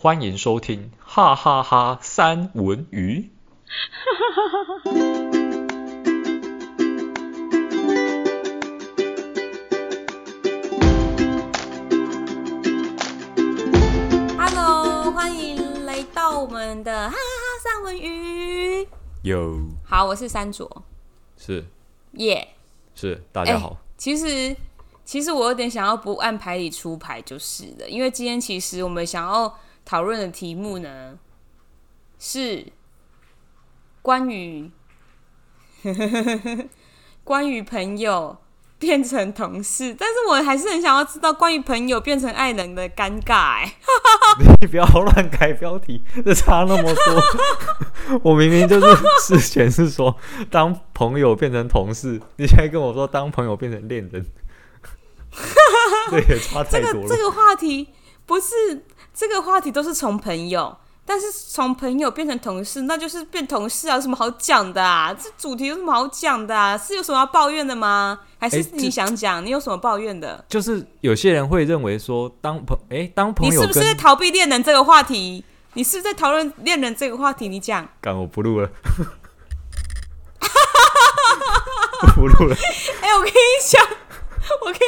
欢迎收听哈哈哈三文鱼。Hello，欢迎来到我们的哈哈哈三文鱼。有，好，我是三卓，是，耶，是，大家好。欸，其实。其实我有点想要不按牌理出牌就是了，因为今天其实我们想要讨论的题目呢，是关于 关于朋友变成同事，但是我还是很想要知道关于朋友变成爱人的尴尬。哎，你不要乱改标题，这差那么多。我明明就是之前是说当朋友变成同事，你现在跟我说当朋友变成恋人。对，差太多了。这个这个话题不是这个话题都是从朋友，但是从朋友变成同事，那就是变同事啊，有什么好讲的啊？这主题有什么好讲的啊？是有什么要抱怨的吗？还是你想讲？欸、你有什么抱怨的？就是有些人会认为说当朋哎、欸、当朋友，你是不是在逃避恋人这个话题？你是不是在讨论恋人这个话题？你讲，干我不录了，不录了。哎、欸，我跟你讲。我跟你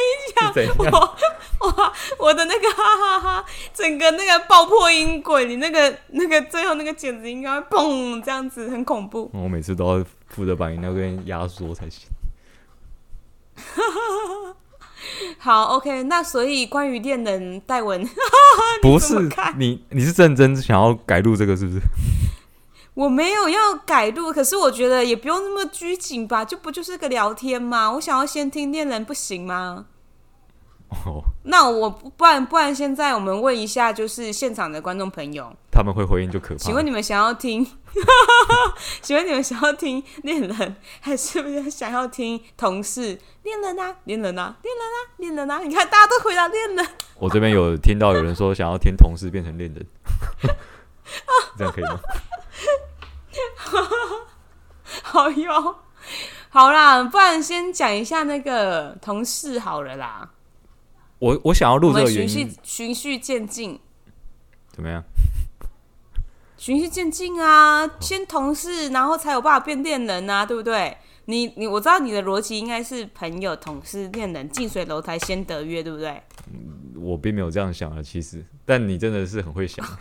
讲，我我我的那个哈哈哈，整个那个爆破音轨，你那个那个最后那个剪子应该会嘣这样子，很恐怖。我每次都要负责把你那边压缩才行。好，OK，那所以关于恋人戴文，不是你你是认真想要改录这个是不是？我没有要改录，可是我觉得也不用那么拘谨吧，就不就是个聊天吗？我想要先听恋人，不行吗？哦，那我不然不然，现在我们问一下，就是现场的观众朋友，他们会回应就可怕。请问你们想要听？请问你们想要听恋人，还是不是想要听同事？恋人啊，恋人啊，恋人啊，恋人啊！你看，大家都回答恋人。我这边有听到有人说想要听同事变成恋人，这样可以吗？好哟，好啦，不然先讲一下那个同事好了啦。我我想要录这个原因，循序循序渐进，怎么样？循序渐进啊，先同事，然后才有办法变恋人啊，对不对？你你我知道你的逻辑应该是朋友、同事、恋人，近水楼台先得月，对不对？我并没有这样想啊，其实，但你真的是很会想。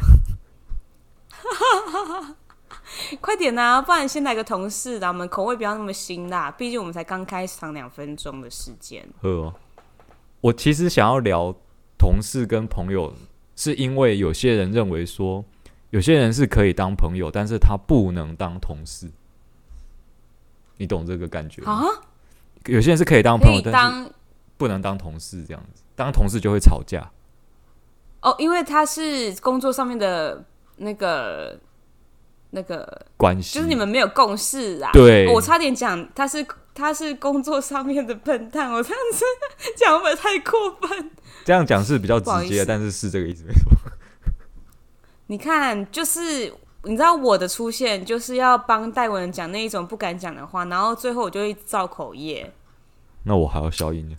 快点呐、啊，不然先来个同事，让我们口味不要那么辛辣。毕竟我们才刚开场两分钟的时间。哦，我其实想要聊同事跟朋友，是因为有些人认为说，有些人是可以当朋友，但是他不能当同事。你懂这个感觉吗？啊？有些人是可以当朋友，但是不能当同事，这样子，当同事就会吵架。哦，因为他是工作上面的那个。那个关系就是你们没有共识啊！对，我差点讲他是他是工作上面的笨蛋，我这样子讲会不会太过分？这样讲是比较直接，但是是这个意思没错。你看，就是你知道我的出现就是要帮戴文讲那一种不敢讲的话，然后最后我就会造口业。那我还要消音呢，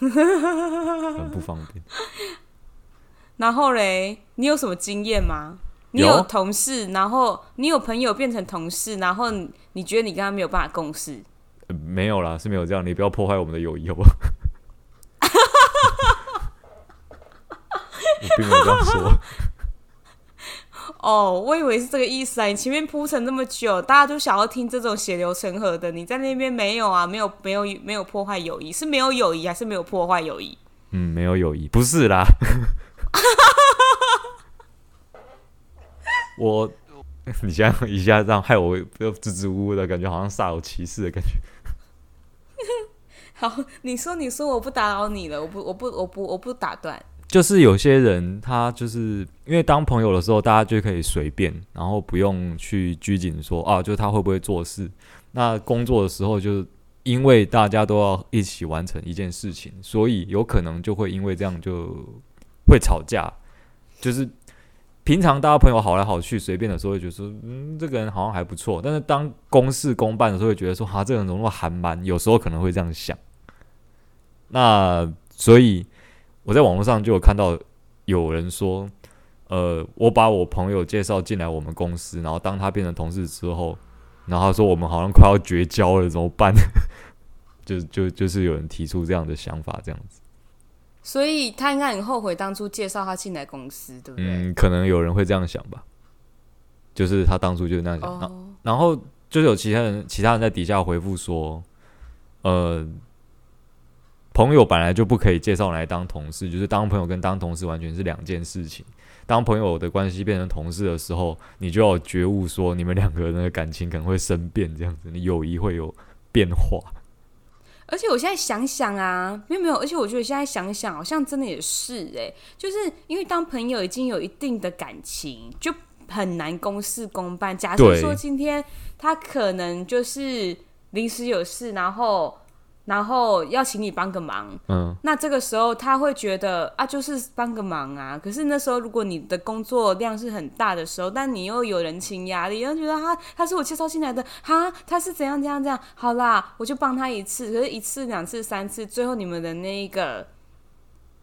很不方便。然后嘞，你有什么经验吗？你有同事，然后你有朋友变成同事，然后你觉得你跟他没有办法共事？呃，没有啦，是没有这样。你不要破坏我们的友谊，好不好？我并没有这样说。哦，我以为是这个意思啊！你前面铺陈那么久，大家都想要听这种血流成河的，你在那边没有啊？没有，没有，没有破坏友谊，是没有友谊还是没有破坏友谊？嗯，没有友谊，不是啦。我，你这样一下这样害我又支支吾吾的感觉，好像煞有其事的感觉。好，你说你说，我不打扰你了，我不我不我不我不打断。就是有些人他就是因为当朋友的时候，大家就可以随便，然后不用去拘谨说啊，就是他会不会做事。那工作的时候，就是因为大家都要一起完成一件事情，所以有可能就会因为这样就会吵架，就是。平常大家朋友好来好去，随便的时候会觉得说，嗯，这个人好像还不错。但是当公事公办的时候，会觉得说，哈，这个人怎么那么寒蛮？有时候可能会这样想。那所以我在网络上就有看到有人说，呃，我把我朋友介绍进来我们公司，然后当他变成同事之后，然后他说我们好像快要绝交了，怎么办？就就就是有人提出这样的想法，这样子。所以他应该很后悔当初介绍他进来公司，对不对？嗯，可能有人会这样想吧。就是他当初就是那样想，然、oh. 然后就是有其他人，其他人在底下回复说，呃，朋友本来就不可以介绍来当同事，就是当朋友跟当同事完全是两件事情。当朋友的关系变成同事的时候，你就要觉悟说，你们两个人的感情可能会生变，这样子，你友谊会有变化。而且我现在想想啊，没有没有，而且我觉得现在想想，好像真的也是哎、欸，就是因为当朋友已经有一定的感情，就很难公事公办。假设说今天他可能就是临时有事，然后。然后要请你帮个忙，嗯，那这个时候他会觉得啊，就是帮个忙啊。可是那时候如果你的工作量是很大的时候，但你又有人情压力，然后觉得他他是我介绍进来的，哈，他是怎样怎样怎样，好啦，我就帮他一次，可是一次两次三次，最后你们的那一个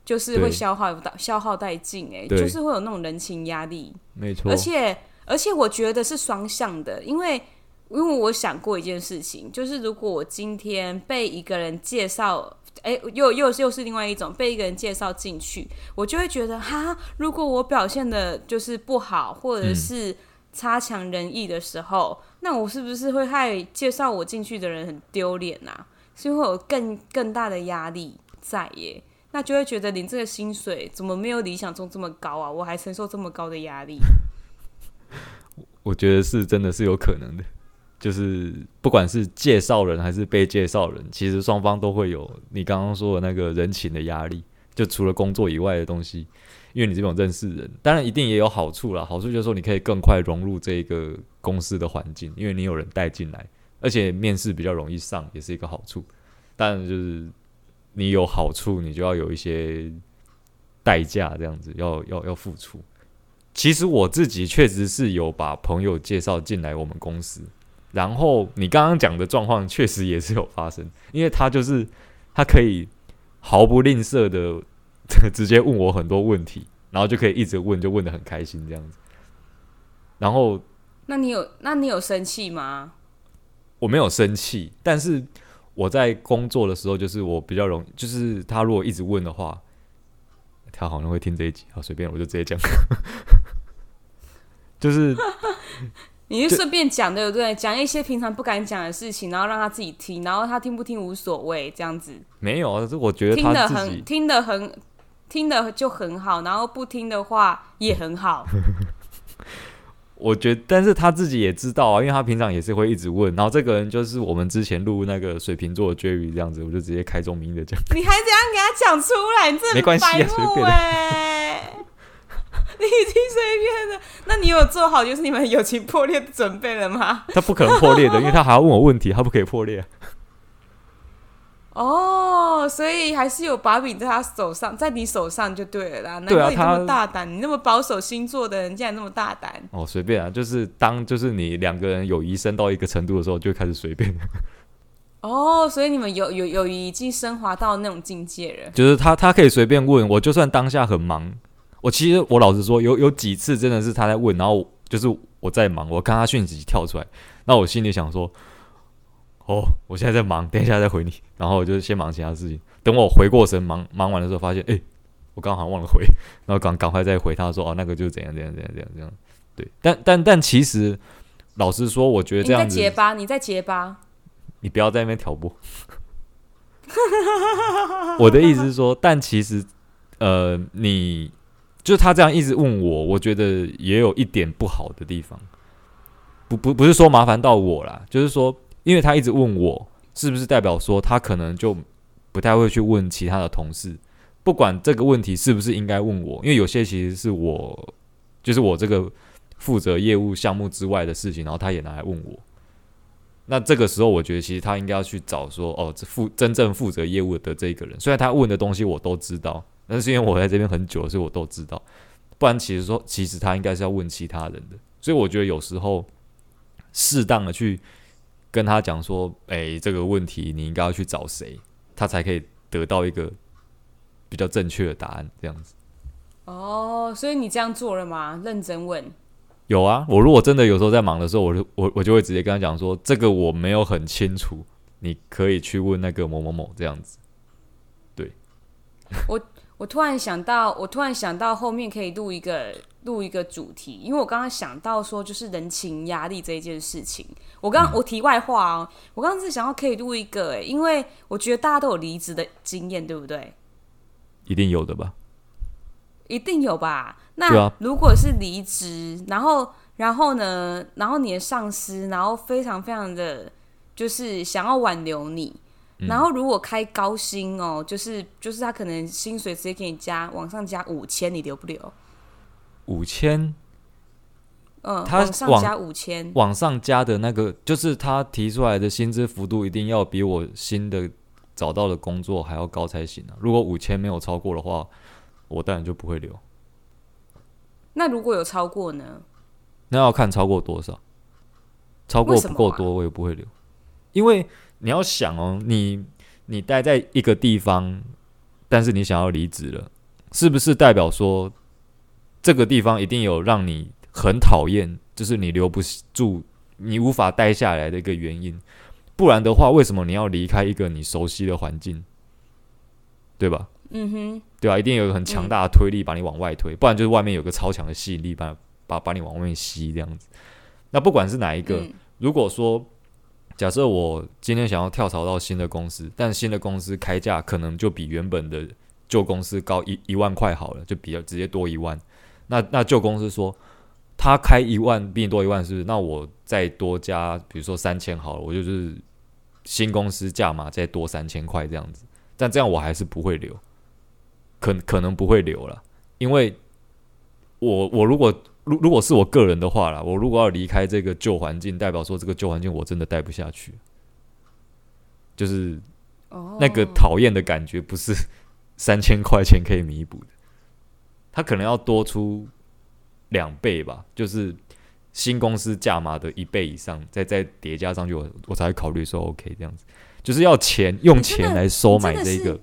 就是会消耗到消耗殆尽，哎，就是会有那种人情压力，没错，而且而且我觉得是双向的，因为。因为我想过一件事情，就是如果我今天被一个人介绍，哎，又又又是另外一种被一个人介绍进去，我就会觉得哈，如果我表现的就是不好，或者是差强人意的时候，嗯、那我是不是会害介绍我进去的人很丢脸啊？所以会有更更大的压力在耶，那就会觉得你这个薪水怎么没有理想中这么高啊？我还承受这么高的压力？我觉得是真的是有可能的。就是不管是介绍人还是被介绍人，其实双方都会有你刚刚说的那个人情的压力。就除了工作以外的东西，因为你这种认识人，当然一定也有好处啦。好处就是说你可以更快融入这个公司的环境，因为你有人带进来，而且面试比较容易上，也是一个好处。但就是你有好处，你就要有一些代价，这样子要要要付出。其实我自己确实是有把朋友介绍进来我们公司。然后你刚刚讲的状况确实也是有发生，因为他就是他可以毫不吝啬的直接问我很多问题，然后就可以一直问，就问的很开心这样子。然后，那你有那你有生气吗？我没有生气，但是我在工作的时候，就是我比较容易，就是他如果一直问的话，他好像会听这一集，好随便我就直接讲，就是。你就顺便讲对不对？讲一些平常不敢讲的事情，然后让他自己听，然后他听不听无所谓，这样子。没有啊，这我觉得听得很，听得很，听的就很好，然后不听的话也很好。我觉得，但是他自己也知道啊，因为他平常也是会一直问。然后这个人就是我们之前录那个水瓶座的 Jerry 这样子，我就直接开宗明义的讲。你还怎样给他讲出来？你这没关系啊，随便的。你已经随便了，那你有做好就是你们友情破裂的准备了吗？他不可能破裂的，因为他还要问我问题，他不可以破裂。哦，所以还是有把柄在他手上，在你手上就对了啦。难怪你那么大胆，你那么保守星座的人竟然那么大胆。哦，随便啊，就是当就是你两个人友谊升到一个程度的时候，就开始随便。哦，所以你们友友友谊已经升华到那种境界了。就是他他可以随便问我，就算当下很忙。我其实我老实说，有有几次真的是他在问，然后就是我在忙，我看他讯息跳出来，那我心里想说，哦，我现在在忙，等一下再回你，然后我就先忙其他事情，等我回过神，忙忙完的时候发现，哎，我刚好忘了回，然后赶赶快再回他说，哦，那个就是怎样怎样怎样怎样怎样，对，但但但其实老实说，我觉得这样子，你在结巴，你在结巴，你不要在那边挑拨，我的意思是说，但其实呃，你。就他这样一直问我，我觉得也有一点不好的地方。不不不是说麻烦到我啦，就是说，因为他一直问我，是不是代表说他可能就不太会去问其他的同事？不管这个问题是不是应该问我，因为有些其实是我，就是我这个负责业务项目之外的事情，然后他也拿来问我。那这个时候，我觉得其实他应该要去找说，哦，负真正负责业务的这个人，虽然他问的东西我都知道。那是因为我在这边很久，所以我都知道。不然，其实说，其实他应该是要问其他人的。所以，我觉得有时候适当的去跟他讲说：“哎，这个问题你应该要去找谁，他才可以得到一个比较正确的答案。”这样子。哦，所以你这样做了吗？认真问。有啊，我如果真的有时候在忙的时候，我就我我就会直接跟他讲说，这个我没有很清楚，你可以去问那个某某某这样子。对，我我突然想到，我突然想到后面可以录一个录一个主题，因为我刚刚想到说，就是人情压力这一件事情。我刚、嗯、我题外话哦，我刚刚是想要可以录一个，哎，因为我觉得大家都有离职的经验，对不对？一定有的吧。一定有吧？那如果是离职，啊，然后然后呢？然后你的上司，然后非常非常的，就是想要挽留你，嗯。然后如果开高薪哦，就是就是他可能薪水直接给你加往上加五千，你留不留？五千？嗯，他往上加五千，往上加的那个，就是他提出来的薪资幅度一定要比我新的找到的工作还要高才行啊！如果五千没有超过的话。我当然就不会留。那如果有超过呢？那要看超过多少。超过不够多，我也不会留。因为你要想哦，你你待在一个地方，但是你想要离职了，是不是代表说这个地方一定有让你很讨厌，就是你留不住，你无法待下来的一个原因？不然的话，为什么你要离开一个你熟悉的环境？对吧？嗯哼，对啊，一定有一个很强大的推力把你往外推，嗯，不然就是外面有个超强的吸引力把把把你往外面吸这样子。那不管是哪一个，嗯，如果说假设我今天想要跳槽到新的公司，但新的公司开价可能就比原本的旧公司高一一万块好了，就比较直接多一万。那那旧公司说他开一万比你多一万，是不是？那我再多加，比如说三千好了，我就是新公司价码再多三千块这样子。但这样我还是不会留。可可能不会留了，因为我我如果如如果是我个人的话啦，我如果要离开这个旧环境，代表说这个旧环境我真的待不下去，就是那个讨厌的感觉不是 三千块钱可以弥补的，他可能要多出两倍吧，就是新公司价码的一倍以上，再再叠加上去，我我才会考虑说 OK 这样子，就是要钱用钱来收买这个。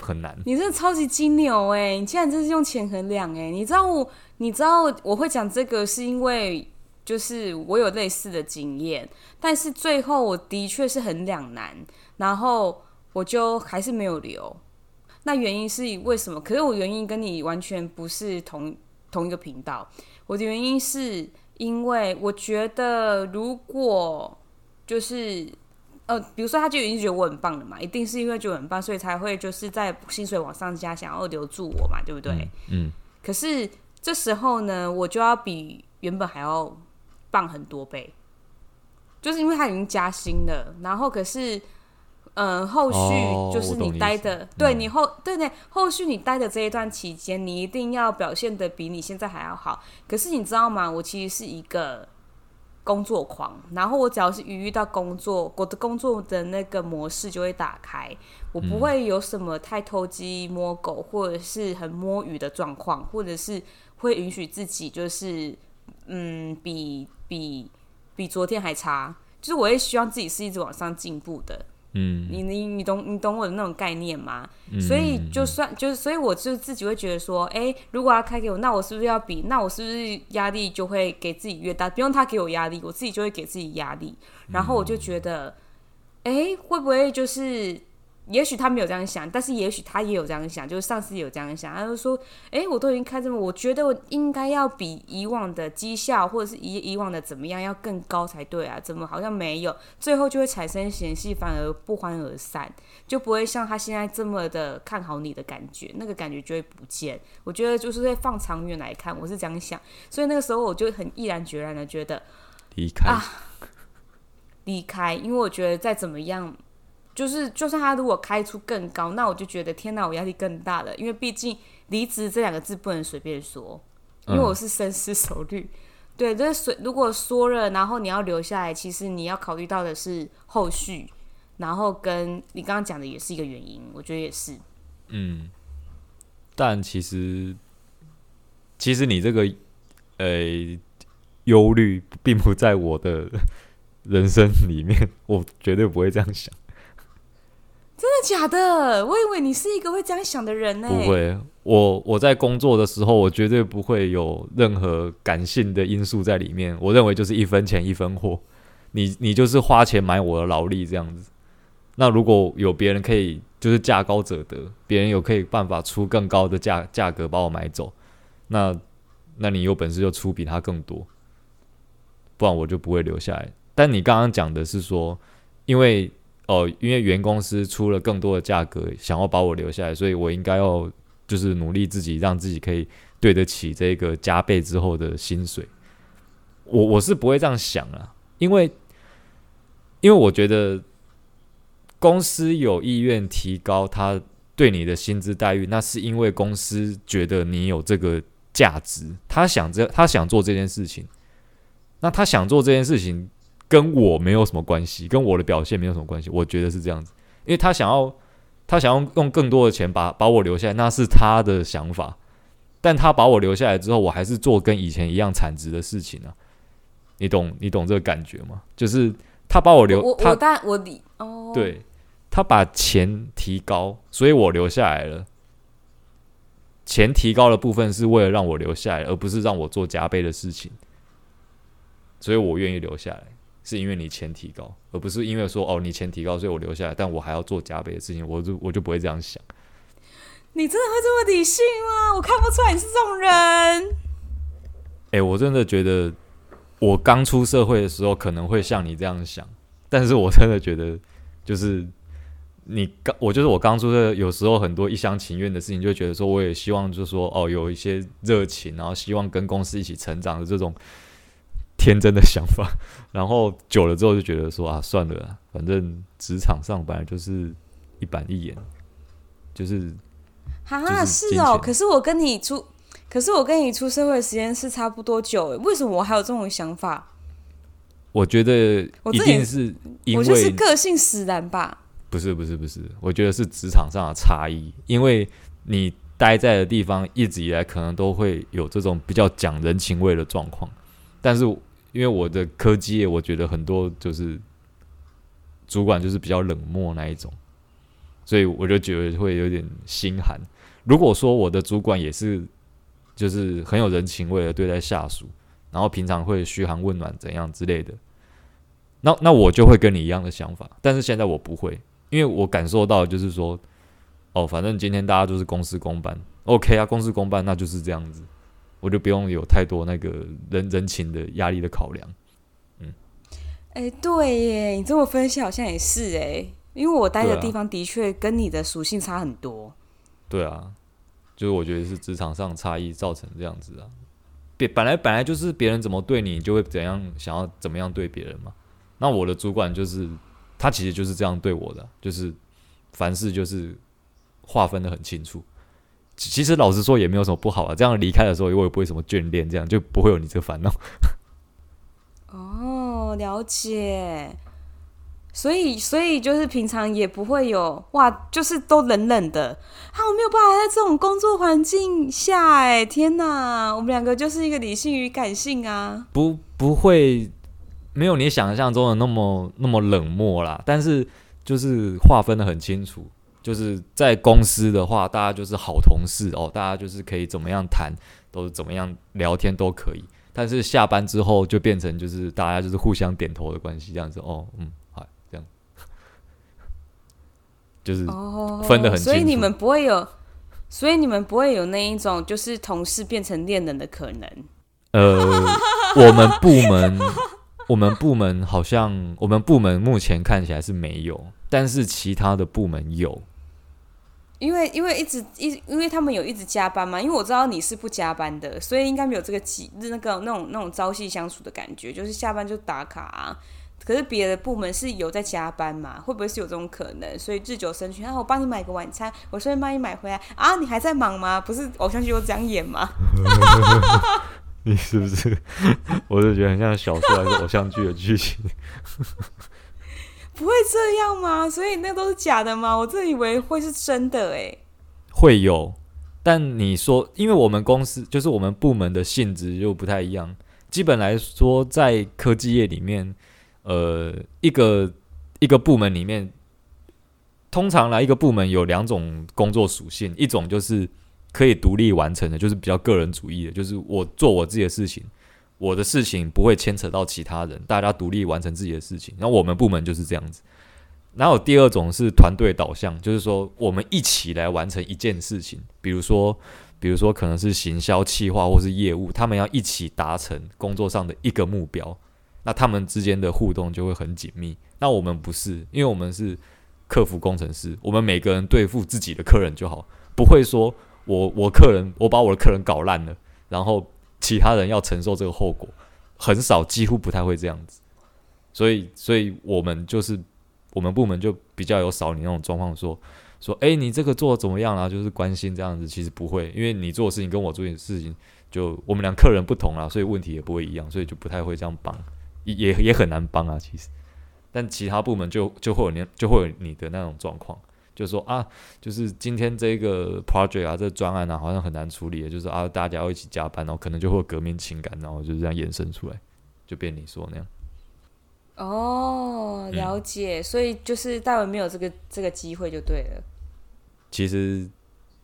很难，你真的超级金牛哎、欸！你竟然真是用钱衡量哎、欸！你知道我，你知道我会讲这个，是因为就是我有类似的经验，但是最后我的确是很两难，然后我就还是没有留。那原因是为什么？可是我原因跟你完全不是同同一个频道。我的原因是因为我觉得如果就是。呃，比如说他就已经觉得我很棒了嘛，一定是因为觉得很棒，所以才会就是在薪水往上加，想要留住我嘛，对不对？嗯。嗯，可是这时候呢，我就要比原本还要棒很多倍，就是因为他已经加薪了，然后可是，嗯、呃，后续就是你待的，哦、对你后对对，后续你待的这一段期间，你一定要表现的比你现在还要好。可是你知道吗？我其实是一个。工作狂，然后我只要是一遇到工作，我的工作的那个模式就会打开，我不会有什么太偷鸡摸狗或者是很摸鱼的状况，或者是会允许自己就是嗯比比比昨天还差，就是我也希望自己是一直往上进步的。嗯，你你你懂你懂我的那种概念吗？嗯、所以就算就是，所以我就自己会觉得说，哎、欸，如果他开给我，那我是不是要比？那我是不是压力就会给自己越大？不用他给我压力，我自己就会给自己压力。然后我就觉得，哎、欸，会不会就是？也许他没有这样想，但是也许他也有这样想，就是上司有这样想。他就说：“哎、我都已经开这么，我觉得我应该要比以往的绩效，或者是以以往的怎么样要更高才对啊？怎么好像没有？最后就会产生嫌隙，反而不欢而散，就不会像他现在这么的看好你的感觉，那个感觉就会不见。我觉得就是在放长远来看，我是这样想，所以那个时候我就很毅然决然的觉得离开啊，离开，因为我觉得再怎么样。”就是，就算他如果开出更高，那我就觉得天哪，我压力更大了。因为毕竟离职这两个字不能随便说，因为我是深思熟虑。嗯、对，这是如果说了，然后你要留下来，其实你要考虑到的是后续，然后跟你刚刚讲的也是一个原因，我觉得也是。嗯，但其实，其实你这个呃忧虑并不在我的人生里面，我绝对不会这样想。真的假的？我以为你是一个会这样想的人呢。不会，我我在工作的时候，我绝对不会有任何感性的因素在里面。我认为就是一分钱一分货，你你就是花钱买我的劳力这样子。那如果有别人可以，就是价高者得，别人有可以办法出更高的价价格把我买走，那那你有本事就出比他更多，不然我就不会留下来。但你刚刚讲的是说，因为哦、因为原公司出了更多的价格，想要把我留下来，所以我应该要就是努力自己，让自己可以对得起这个加倍之后的薪水。我我是不会这样想啊，因为因为我觉得。公司有意愿提高他对你的薪资待遇，那是因为公司觉得你有这个价值，他想这他想做这件事情。那他想做这件事情跟我没有什么关系，跟我的表现没有什么关系。我觉得是这样子，因为他想要他想要用更多的钱把把我留下来，那是他的想法。但他把我留下来之后，我还是做跟以前一样产值的事情啊。你懂你懂这个感觉吗？就是他把我留，我他我但我理哦，对。他把钱提高，所以我留下来了。钱提高的部分是为了让我留下来，而不是让我做加倍的事情。所以我愿意留下来，是因为你钱提高，而不是因为说哦，你钱提高，所以我留下来，但我还要做加倍的事情，我就我就不会这样想。你真的会这么理性吗？我看不出来你是这种人。哎、欸，我真的觉得我刚出社会的时候可能会像你这样想，但是我真的觉得就是。你刚我就是我刚出的，有时候很多一厢情愿的事情，就觉得说我也希望，就是说哦，有一些热情，然后希望跟公司一起成长的这种天真的想法，然后久了之后就觉得说啊，算了，反正职场上本来就是一板一眼，就是啊，是哦，可是我跟你出，可是我跟你出社会的时间是差不多久，为什么我还有这种想法？我觉得一定是因为我就是个性使然吧。不是不是不是，我觉得是职场上的差异，因为你待在的地方一直以来可能都会有这种比较讲人情味的状况，但是因为我的科技业，我觉得很多就是主管就是比较冷漠那一种，所以我就觉得会有点心寒。如果说我的主管也是就是很有人情味的对待下属，然后平常会嘘寒问暖怎样之类的，那那我就会跟你一样的想法，但是现在我不会。因为我感受到，就是说，哦，反正今天大家都是公事公办，OK 啊，公事公办，那就是这样子，我就不用有太多那个人人情的压力的考量。嗯，哎、欸，对耶，你这么分析好像也是哎，因为我待的地方的确跟你的属性差很多。对啊，就是我觉得是职场上差异造成这样子啊。别本来本来就是别人怎么对你，你就会怎样想要怎么样对别人嘛。那我的主管就是。他其实就是这样对我的，就是凡事就是划分的很清楚。其实老实说也没有什么不好啊。这样离开的时候，我也不会什么眷恋，这样就不会有你这个烦恼。哦，了解。所以，所以就是平常也不会有哇，就是都冷冷的。啊，我没有办法在这种工作环境下，哎，天哪！我们两个就是一个理性与感性啊。不，不会。没有你想象中的那么那么冷漠啦，但是就是划分的很清楚。就是在公司的话，大家就是好同事哦，大家就是可以怎么样谈，都是怎么样聊天都可以。但是下班之后就变成就是大家就是互相点头的关系，这样子哦，嗯，好，这样，就是分的很。所以你们不会有，所以你们不会有那一种就是同事变成恋人的可能。呃，我们部门。我们部门好像，我们部门目前看起来是没有，但是其他的部门有。因为因为一直一因为他们有一直加班嘛，因为我知道你是不加班的，所以应该没有这个几那个那种那种朝夕相处的感觉，就是下班就打卡啊。可是别的部门是有在加班嘛？会不会是有这种可能？所以日久生情啊，我帮你买个晚餐，我顺便帮你买回来啊，你还在忙吗？不是偶像剧都这样演吗？你是不是？我就觉得很像小说还是偶像剧的剧情。不会这样吗？所以那都是假的吗？我真以为会是真的诶。会有，但你说，因为我们公司就是我们部门的性质又不太一样。基本来说，在科技业里面，呃，一个一个部门里面，通常来一个部门有两种工作属性，一种就是可以独立完成的，就是比较个人主义的，就是我做我自己的事情，我的事情不会牵扯到其他人，大家独立完成自己的事情。那我们部门就是这样子。然后第二种是团队导向，就是说我们一起来完成一件事情，比如说，比如说可能是行销企划或是业务，他们要一起达成工作上的一个目标，那他们之间的互动就会很紧密。那我们不是，因为我们是客服工程师，我们每个人对付自己的客人就好，不会说我我客人我把我的客人搞烂了，然后其他人要承受这个后果，很少，几乎不太会这样子。所以，所以我们就是。我们部门就比较有少你那种状况，说说，哎、你这个做的怎么样啊？就是关心这样子，其实不会，因为你做的事情跟我做的事情，就我们俩客人不同啊，所以问题也不会一样，所以就不太会这样帮，也也很难帮啊。其实，但其他部门就就会有你就会有你的那种状况，就说啊，就是今天这个 project 啊，这个专案啊，好像很难处理，就是啊，大家要一起加班，然后可能就会有革命情感，然后就是这样延伸出来，就变你说那样。哦，了解，嗯、所以就是大文没有这个这个机会就对了。其实，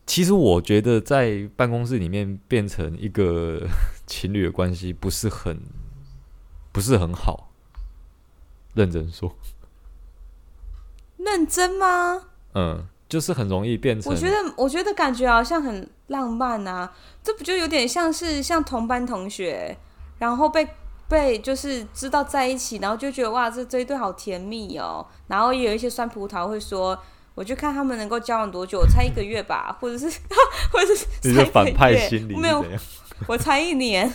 其实我觉得在办公室里面变成一个 情侣的关系不是很不是很好。认真说，认真吗？嗯，就是很容易变成。我觉得，我觉得感觉好像很浪漫啊，这不就有点像是像同班同学，然后被。被就是知道在一起，然后就觉得哇，这这一对好甜蜜哦。然后也有一些酸葡萄会说，我就看他们能够交往多久，我猜一个月吧，或者是 或者是三个月。反派心理没有，我猜一年。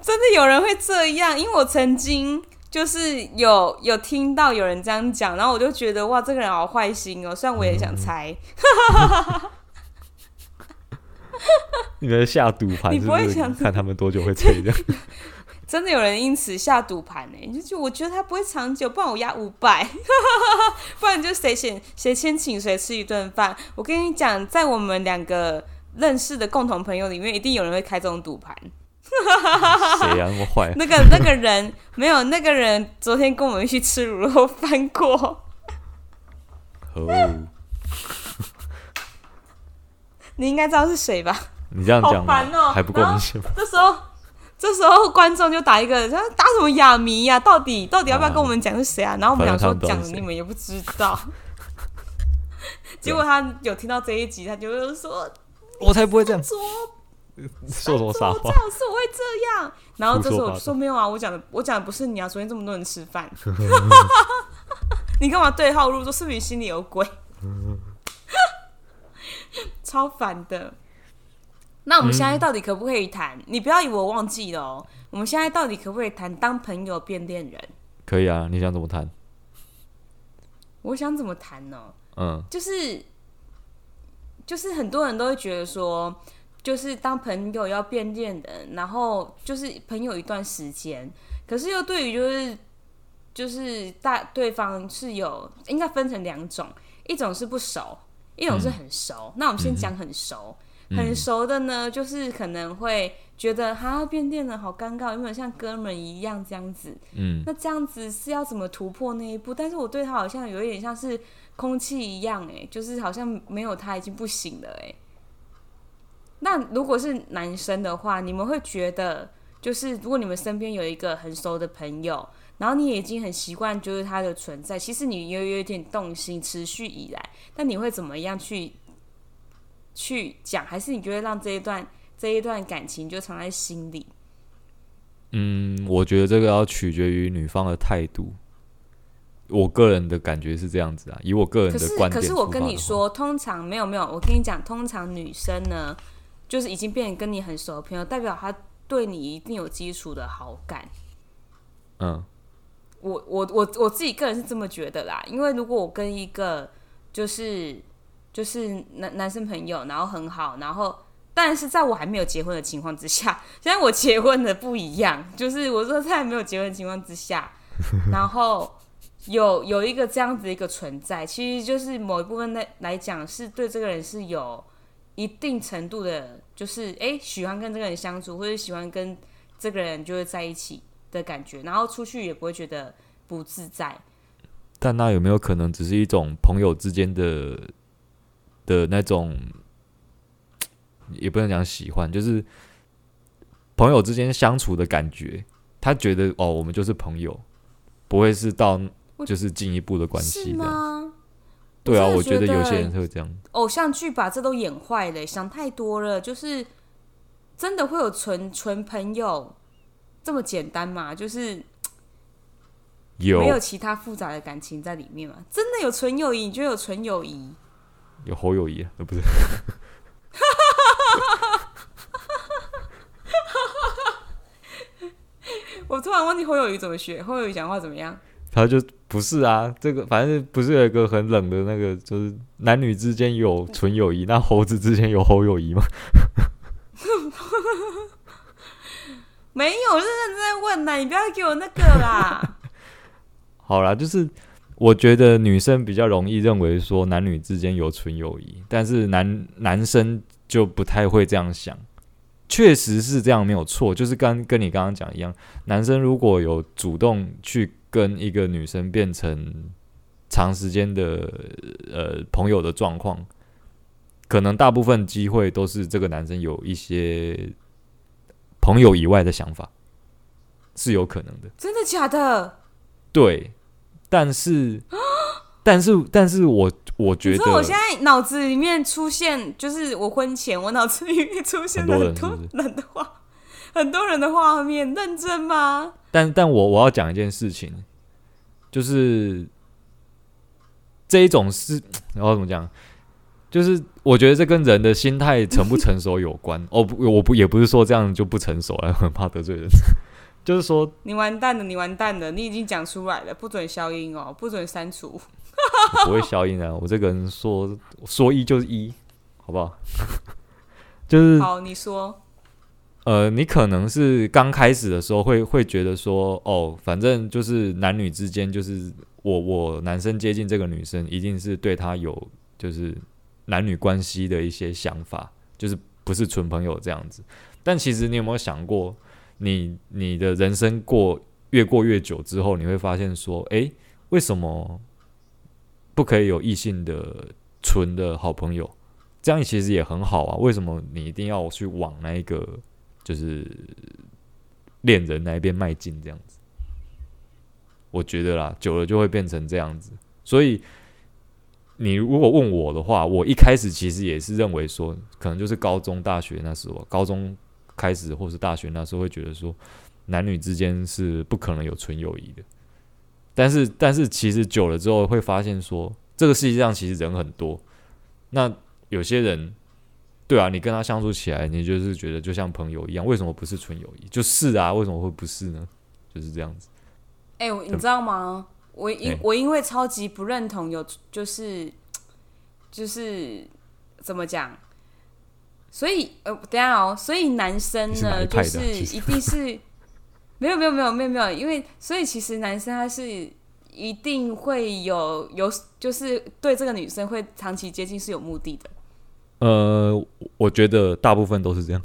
真的有人会这样，因为我曾经就是有有听到有人这样讲，然后我就觉得哇，这个人好坏心哦。虽然我也想猜。你们下赌盘，你不会 想看他们多久会退的？真的有人因此下赌盘呢？就我觉得他不会长久，不然我押五百，不然就谁先谁先请谁吃一顿饭。我跟你讲，在我们两个认识的共同朋友里面，一定有人会开这种赌盘。谁呀？那么坏？那个那个人没有，那个人昨天跟我们一起吃卤肉饭过。哦，你应该知道是谁吧？你这样讲，烦哦，还不够明显吗？这时候。这时候观众就打一个，他打什么哑谜呀？到底到底要不要跟我们讲是谁啊？然后我们俩说讲，你们也不知道。结果他有听到这一集，他就说：“我才不会这样说，说什么傻话？最好是我会这样。”然后这时候我说：“没有啊，我讲的我讲的不是你啊！昨天这么多人吃饭，你干嘛对号入座？是不是你心里有鬼？超烦的。”那我们现在到底可不可以谈？嗯、你不要以为我忘记了哦。我们现在到底可不可以谈当朋友变恋人？可以啊，你想怎么谈？我想怎么谈呢？嗯，就是就是很多人都会觉得说，就是当朋友要变恋人，然后就是朋友一段时间，可是又对于就是就是大对方是有应该分成两种，一种是不熟，一种是很熟。嗯、那我们先讲很熟。嗯很熟的呢，就是可能会觉得哈变恋人好尴尬，有没有像哥们一样这样子？嗯，那这样子是要怎么突破那一步？但是我对他好像有一点像是空气一样，哎，就是好像没有他已经不行了，哎。那如果是男生的话，你们会觉得，就是如果你们身边有一个很熟的朋友，然后你也已经很习惯就是他的存在，其实你又有一点动心，持续以来，但你会怎么样去？去讲，还是你就会让这一段这一段感情就藏在心里？嗯，我觉得这个要取决于女方的态度。我个人的感觉是这样子啊，以我个人的观点。可是，可是我跟你说，通常没有没有，我跟你讲，通常女生呢，就是已经变成跟你很熟的朋友，代表他对你一定有基础的好感。嗯，我我我我自己个人是这么觉得啦，因为如果我跟一个就是。就是男男生朋友，然后很好，然后但是在我还没有结婚的情况之下，现在我结婚的不一样，就是我说在没有结婚的情况之下，然后有有一个这样子的一个存在，其实就是某一部分来来讲，是对这个人是有一定程度的，就是哎喜欢跟这个人相处，或者喜欢跟这个人就会在一起的感觉，然后出去也不会觉得不自在。但那有没有可能只是一种朋友之间的的那种，也不能讲喜欢，就是朋友之间相处的感觉。他觉得哦，我们就是朋友，不会是到就是进一步的关系的。对啊，我觉得有些人会这样。偶像剧把这都演坏了，想太多了。就是真的会有纯纯朋友这么简单吗？就是有没有其他复杂的感情在里面吗？真的有纯友谊？你觉得有纯友谊？有侯友谊啊？不是。我突然忘记侯友谊怎么学，侯友谊讲话怎么样？他就不是啊，这个反正不是有一个很冷的那个，就是男女之间有纯友谊，那猴子之间有猴友谊吗？没有，认真在问呐，你不要给我那个啦。好啦，就是我觉得女生比较容易认为说男女之间有纯友谊，但是男男生就不太会这样想。确实是这样，没有错。就是跟跟你刚刚讲一样，男生如果有主动去跟一个女生变成长时间的呃朋友的状况，可能大部分机会都是这个男生有一些朋友以外的想法，是有可能的。真的假的？对，但是，但是，但是我。我觉得，我现在脑子里面出现，就是我婚前，我脑子里面出现了很多人的画，很多人的画面，认真吗？但但我我要讲一件事情，就是这一种是，然后怎么讲？就是我觉得这跟人的心态成不成熟有关。哦不，我不也不是说这样就不成熟了，很怕得罪人。就是说，你完蛋了，你完蛋了，你已经讲出来了，不准消音哦，不准删除。不会消音啊！我这个人说说一就是一，好不好？就是好，你说。呃，你可能是刚开始的时候会会觉得说，哦，反正就是男女之间，就是我我男生接近这个女生，一定是对她有就是男女关系的一些想法，就是不是纯朋友这样子。但其实你有没有想过，你你的人生过越过越久之后，你会发现说，诶，为什么？不可以有异性的纯的好朋友，这样其实也很好啊。为什么你一定要去往那个就是恋人那一边迈进？这样子，我觉得啦，久了就会变成这样子。所以你如果问我的话，我一开始其实也是认为说，可能就是高中、大学那时候，高中开始或是大学那时候会觉得说，男女之间是不可能有纯友谊的。但是，但是，其实久了之后会发现说，这个世界上其实人很多。那有些人，对啊，你跟他相处起来，你就是觉得就像朋友一样。为什么不是纯友谊？就是啊，为什么会不是呢？就是这样子。哎、欸，你知道吗？我因、欸、我因为超级不认同有，就是就是怎么讲？所以呃，等下哦，所以男生呢，就是一定是。没有没有没有没有没有，因为所以其实男生他是一定会有有，就是对这个女生会长期接近是有目的的。呃，我觉得大部分都是这样。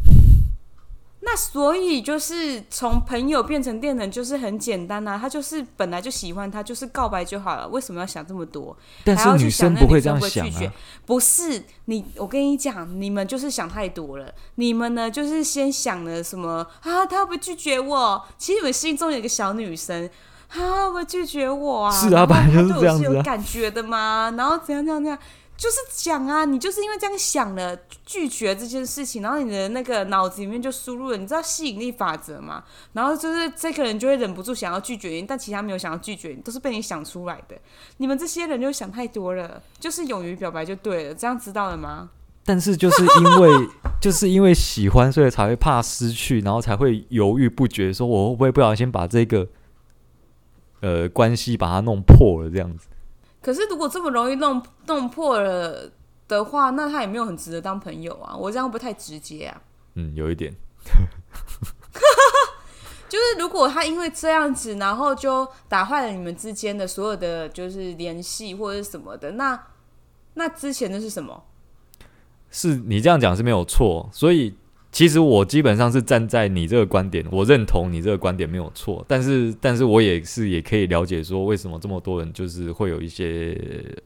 那所以就是从朋友变成恋人，就是很简单呐、啊。他就是本来就喜欢他，就是告白就好了。为什么要想这么多？但是女生不会这样想啊。不是你，我跟你讲，你们就是想太多了。你们呢，就是先想了什么啊？他会不会拒绝我？其实你们心中有一个小女生，他会不会拒绝我啊？是啊，本来就是这样子、有感觉的吗？然后怎样怎样怎样？就是讲啊，你就是因为这样想了拒绝这件事情，然后你的那个脑子里面就输入了，你知道吸引力法则吗？然后就是这个人就会忍不住想要拒绝你，但其他没有想要拒绝你，都是被你想出来的。你们这些人就想太多了，就是勇于表白就对了，这样知道了吗？但是就是因为就是因为喜欢，所以才会怕失去，然后才会犹豫不决，说我会不会不小心把这个呃关系把它弄破了这样子。可是，如果这么容易弄弄破了的话，那他也没有很值得当朋友啊！我这样会不会太直接啊？嗯，有一点。就是如果他因为这样子，然后就打坏了你们之间的所有的就是联系或者是什么的，那那之前的是什么？是你这样讲是没有错，所以其实我基本上是站在你这个观点，我认同你这个观点没有错，但是但是我也是也可以了解说，为什么这么多人就是会有一些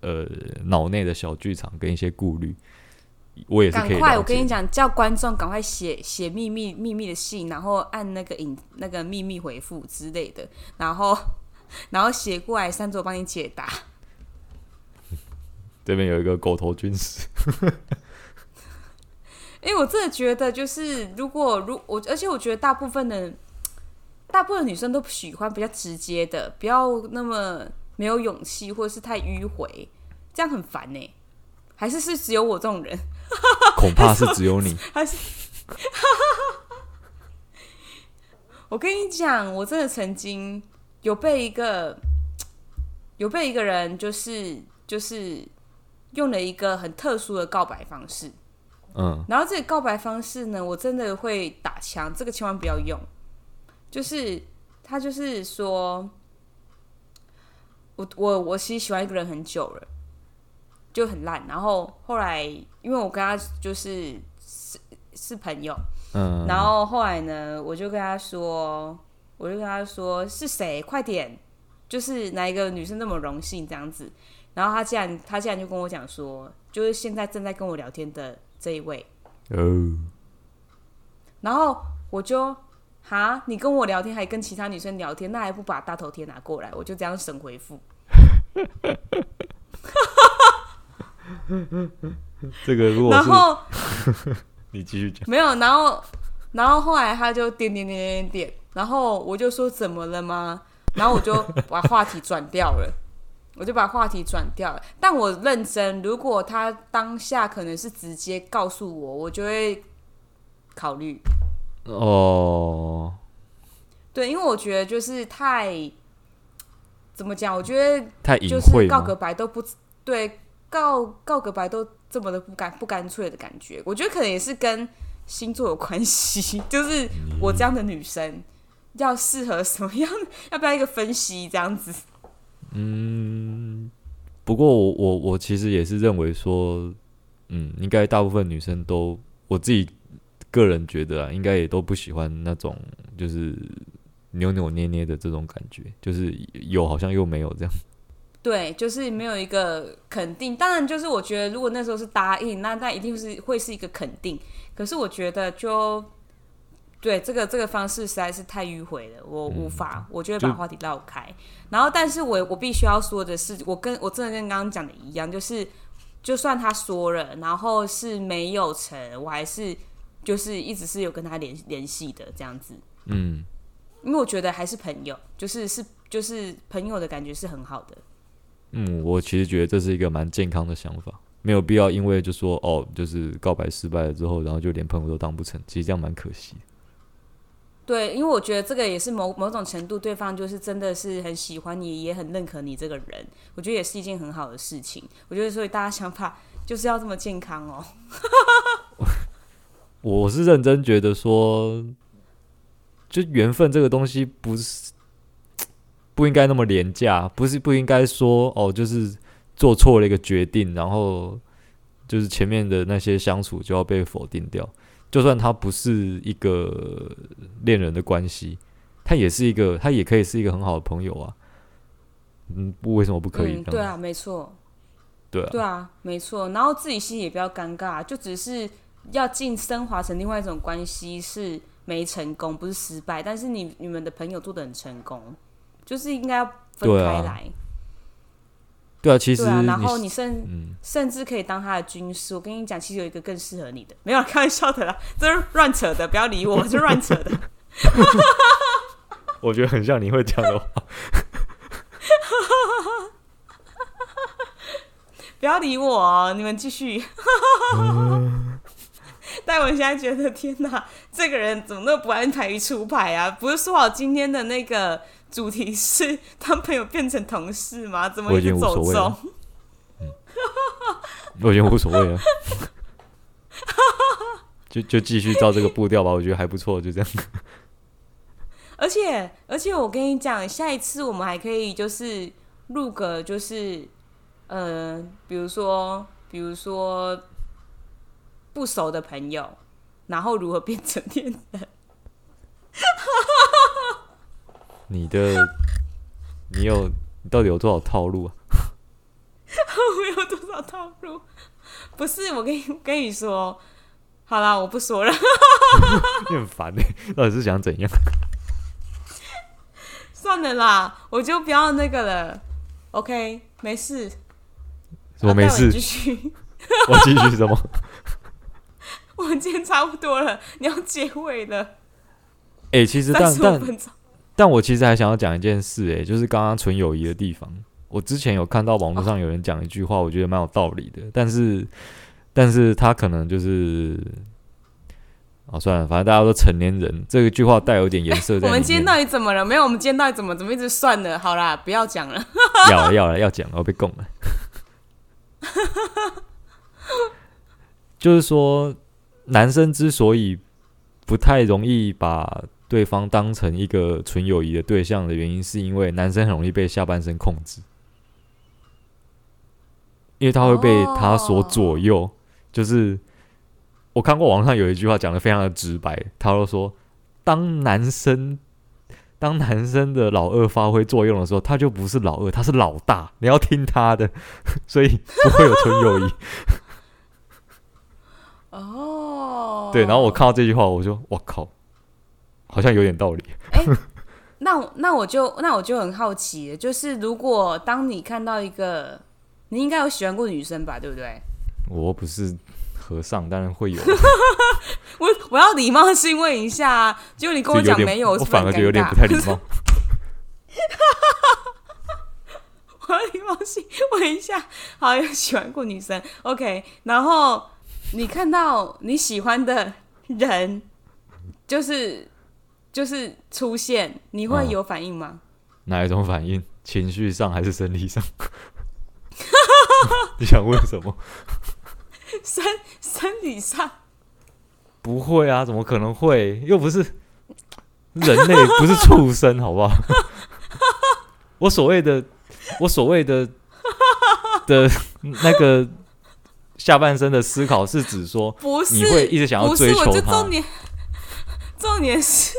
呃脑内的小剧场跟一些顾虑。我也是可以。赶快，我跟你讲，叫观众赶快写写秘密秘密的信，然后按那个隐那个秘密回复之类的，然后 然后写过来，三桌帮你解答。这边有一个狗头军师。因为我真的觉得，就是如果如我，而且我觉得大部分的大部分女生都喜欢比较直接的，不要那么没有勇气，或者是太迂回，这样很烦呢。还是是只有我这种人？恐怕是只有你。还是？我跟你讲，我真的曾经有被一个有被一个人，就是就是用了一个很特殊的告白方式。嗯，然后这个告白方式呢，我真的会打枪，这个千万不要用。就是他就是说，我我我其实喜欢一个人很久了，就很烂。然后后来，因为我跟他就是是是朋友，嗯，然后后来呢，我就跟他说，我就跟他说是谁？快点，就是哪一个女生那么荣幸这样子。然后他竟然他竟然就跟我讲说，就是现在正在跟我聊天的。这一位，哦，然后我就哈，你跟我聊天，还跟其他女生聊天，那还不把大头贴拿过来？我就这样省回复。这个如果然后 你继续讲，没有，然后然后后来他就点点点点点，然后我就说怎么了吗？然后我就把话题转掉了。我就把话题转掉了，但我认真。如果他当下可能是直接告诉我，我就会考虑。哦，对，因为我觉得就是太怎么讲？我觉得太就是告个白都不对，告告个白都这么的不干不干脆的感觉。我觉得可能也是跟星座有关系，就是我这样的女生要适合什么样？要不要一个分析这样子？嗯，不过我我我其实也是认为说，嗯，应该大部分女生都，我自己个人觉得啊，应该也都不喜欢那种就是扭扭捏捏的这种感觉，就是有好像又没有这样。对，就是没有一个肯定。当然，就是我觉得如果那时候是答应，那那一定是会是一个肯定。可是我觉得就。对，这个这个方式实在是太迂回了，我无法，嗯、我就会把话题绕开。然后，但是我我必须要说的是，我跟我真的跟刚刚讲的一样，就是就算他说了，然后是没有成，我还是就是一直是有跟他联联系的这样子。嗯，因为我觉得还是朋友，就是是就是朋友的感觉是很好的。嗯，我其实觉得这是一个蛮健康的想法，没有必要因为就说哦，就是告白失败了之后，然后就连朋友都当不成，其实这样蛮可惜。对，因为我觉得这个也是某某种程度，对方就是真的是很喜欢你，也很认可你这个人。我觉得也是一件很好的事情。我觉得，所以大家想法就是要这么健康哦。我是认真觉得说，就缘分这个东西不是不应该那么廉价，不是不应该说哦，就是做错了一个决定，然后就是前面的那些相处就要被否定掉。就算他不是一个恋人的关系，他也是一个，他也可以是一个很好的朋友啊。嗯，为什么不可以？嗯，对啊，没错。对啊，对啊，没错。然后自己心里也不要尴尬，就只是要进升华成另外一种关系，是没成功，不是失败。但是你你们的朋友做的很成功，就是应该要分开来。对啊，其实对啊，然后你甚、嗯、甚至可以当他的军师。我跟你讲，其实有一个更适合你的，没有开玩笑的啦，这是乱扯的，不要理我，这是乱扯的。我觉得很像你会讲的话。不要理我哦，你们继续。戴文现在觉得天哪，这个人怎么那么不按牌理出牌啊？不是说好今天的那个。主题是 当朋友变成同事吗？怎么一直走钟？我已经无所谓了，就就继续照这个步调吧。我觉得还不错，就这样。而 且而且，我跟你讲，下一次我们还可以就是录个，就是呃，比如说比如说不熟的朋友，然后如何变成恋人？你的，你有，你到底有多少套路啊？我有多少套路？不是，我跟你跟你说，好啦，我不说了。你很烦哎，到底是想怎样？算了啦，我就不要那个了。OK，没事。我没事。继续。我继续什么？我们今天差不多了，你要结尾了。哎、欸，其实但但但我其实还想要讲一件事、欸，哎，就是刚刚纯友谊的地方。我之前有看到网络上有人讲一句话，我觉得蛮有道理的。但是，但是他可能就是，哦，算了，反正大家都成年人，这个句话带有点颜色在。我们今天到底怎么了？没有，我们今天到底怎么怎么一直算了？好啦，不要讲了。要了，要了，要讲了，我被供了。就是说，男生之所以不太容易把对方当成一个纯友谊的对象的原因，是因为男生很容易被下半身控制。因为他会被他所左右就是我看过网上有一句话讲的非常的直白，他都说，当男生当男生的老二发挥作用的时候，他就不是老二，他是老大，你要听他的，所以不会有纯友谊。哦，对，然后我看到这句话，我就我靠，好像有点道理。欸、那那我就那我就很好奇，就是如果当你看到一个。你应该有喜欢过女生吧，对不对？我不是和尚，当然会有。我我要礼貌性问一下，结果你跟我讲没有，我，我反而觉得有点不太礼貌。我要礼貌性问一下，好，有喜欢过女生，OK。然后你看到你喜欢的人，就是就是出现，你会有反应吗？嗯、哪一种反应？情绪上还是生理上？你想问什么？生生理上不会啊，怎么可能会？又不是人类，不是畜生，好不好？我所谓的，我所谓的的那个下半身的思考，是指说，不是你会一直想要追求他。重点，重点是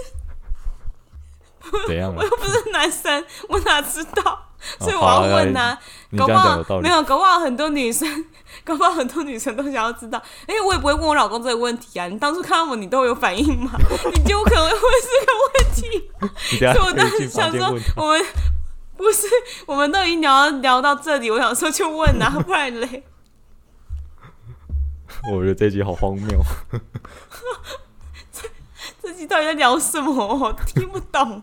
怎样？我又不是男生，我哪知道？所以我要问呐、啊，哦、搞不好没有，搞不好很多女生，搞不好很多女生都想要知道。哎、欸，我也不会问我老公这个问题啊。你当初看到我，你都有反应吗？你就可能会问这个问题。所以我当时想说，我们不是，我们都已经聊聊到这里，我想说就问啊，不然嘞。我觉得这集好荒谬。这这集到底在聊什么？我听不懂。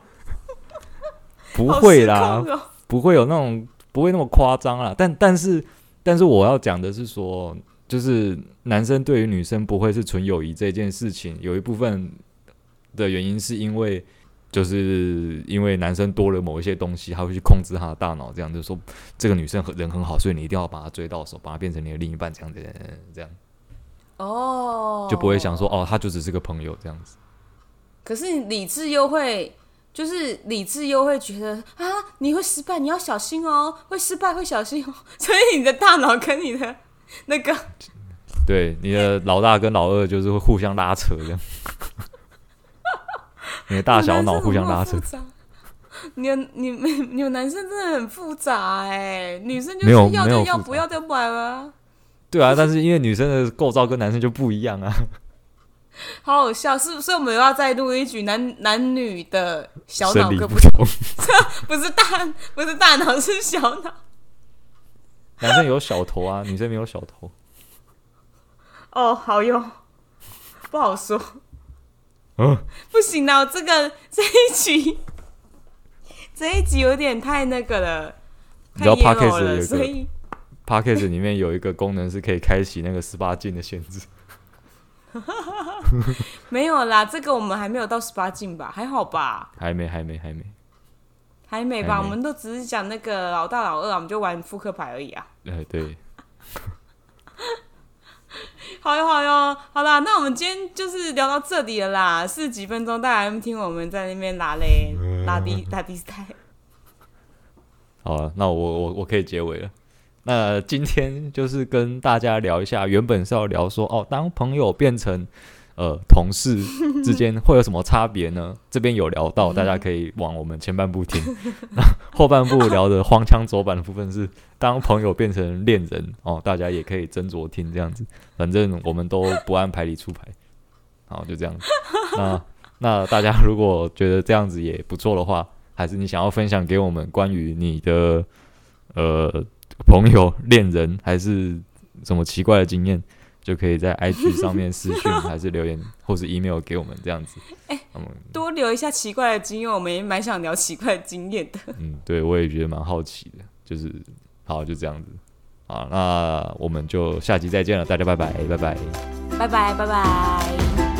不会啦。不会有那种，不会那么夸张啦。但但是但是我要讲的是说，就是男生对于女生不会是纯友谊这件事情，有一部分的原因是因为，就是因为男生多了某一些东西，他会去控制他的大脑，这样就是说这个女生人很好，所以你一定要把她追到手，把她变成你的另一半，这样子这样。哦，就不会想说哦，他就只是个朋友这样子。可是理智又会。就是理智又会觉得啊，你会失败，你要小心哦，会失败会小心哦，所以你的大脑跟你的那个，对，你的老大跟老二就是会互相拉扯这样，你的大小脑互相拉扯。你有你们你们男生真的很复杂哎，女生就是要就要，不要就不要啊。对啊，但是因为女生的构造跟男生就不一样啊。好好笑，是不是？我们又要再录一局男男女的小脑各不同，不是大，不是大脑，是小脑。男生有小头啊，女生没有小头。哦，好用，不好说。嗯，不行啊，这个这一集，这一集有点太那个了，你知道 Podcast 所以 Podcast 里面有一个功能是可以开启那个十八禁的限制。没有啦，这个我们还没有到十八禁吧？还好吧？还没，还没，还没，还没吧？没我们都只是讲那个老大、老二，我们就玩扑克牌而已啊。哎，对。好哟，好哟，好啦，那我们今天就是聊到这里了啦，四十几分钟，大家听我们在那边拉嘞，拉低拉低赛。好了，那我我我可以结尾了。那今天就是跟大家聊一下，原本是要聊说哦，当朋友变成呃同事之间会有什么差别呢？这边有聊到，大家可以往我们前半部听。那后半部聊的荒腔走板的部分是当朋友变成恋人哦，大家也可以斟酌听这样子。反正我们都不按牌理出牌，好，就这样子。那那大家如果觉得这样子也不错的话，还是你想要分享给我们关于你的呃朋友、恋人，还是什么奇怪的经验，就可以在 IG 上面私讯，还是留言，或是 email 给我们这样子。哎、欸，嗯，多留一下奇怪的经验，我们也蛮想聊奇怪的经验的。嗯，对，我也觉得蛮好奇的，就是好，就这样子。好，那我们就下期再见了，大家拜拜，拜拜，拜拜，拜拜。